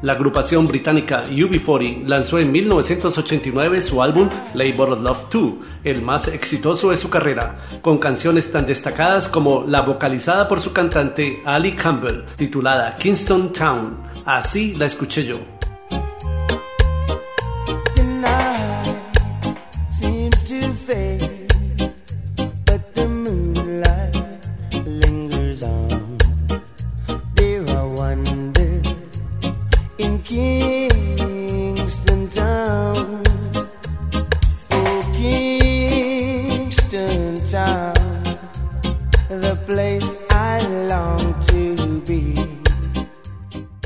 La agrupación británica UB40 lanzó en 1989 su álbum Labor of Love 2, el más exitoso de su carrera, con canciones tan destacadas como la vocalizada por su cantante Ali Campbell, titulada Kingston Town. Así la escuché yo.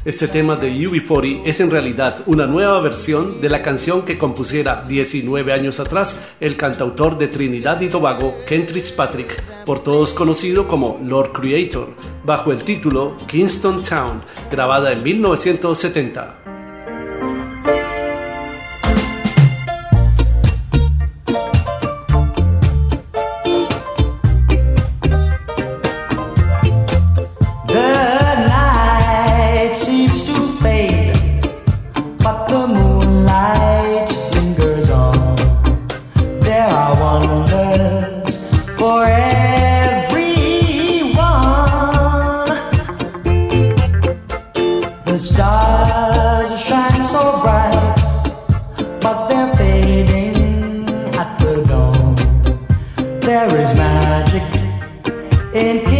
Este tema de UB40 es en realidad una nueva versión de la canción que compusiera 19 años atrás el cantautor de Trinidad y Tobago, Kent Patrick, por todos conocido como Lord Creator, bajo el título Kingston Town, grabada en 1970. and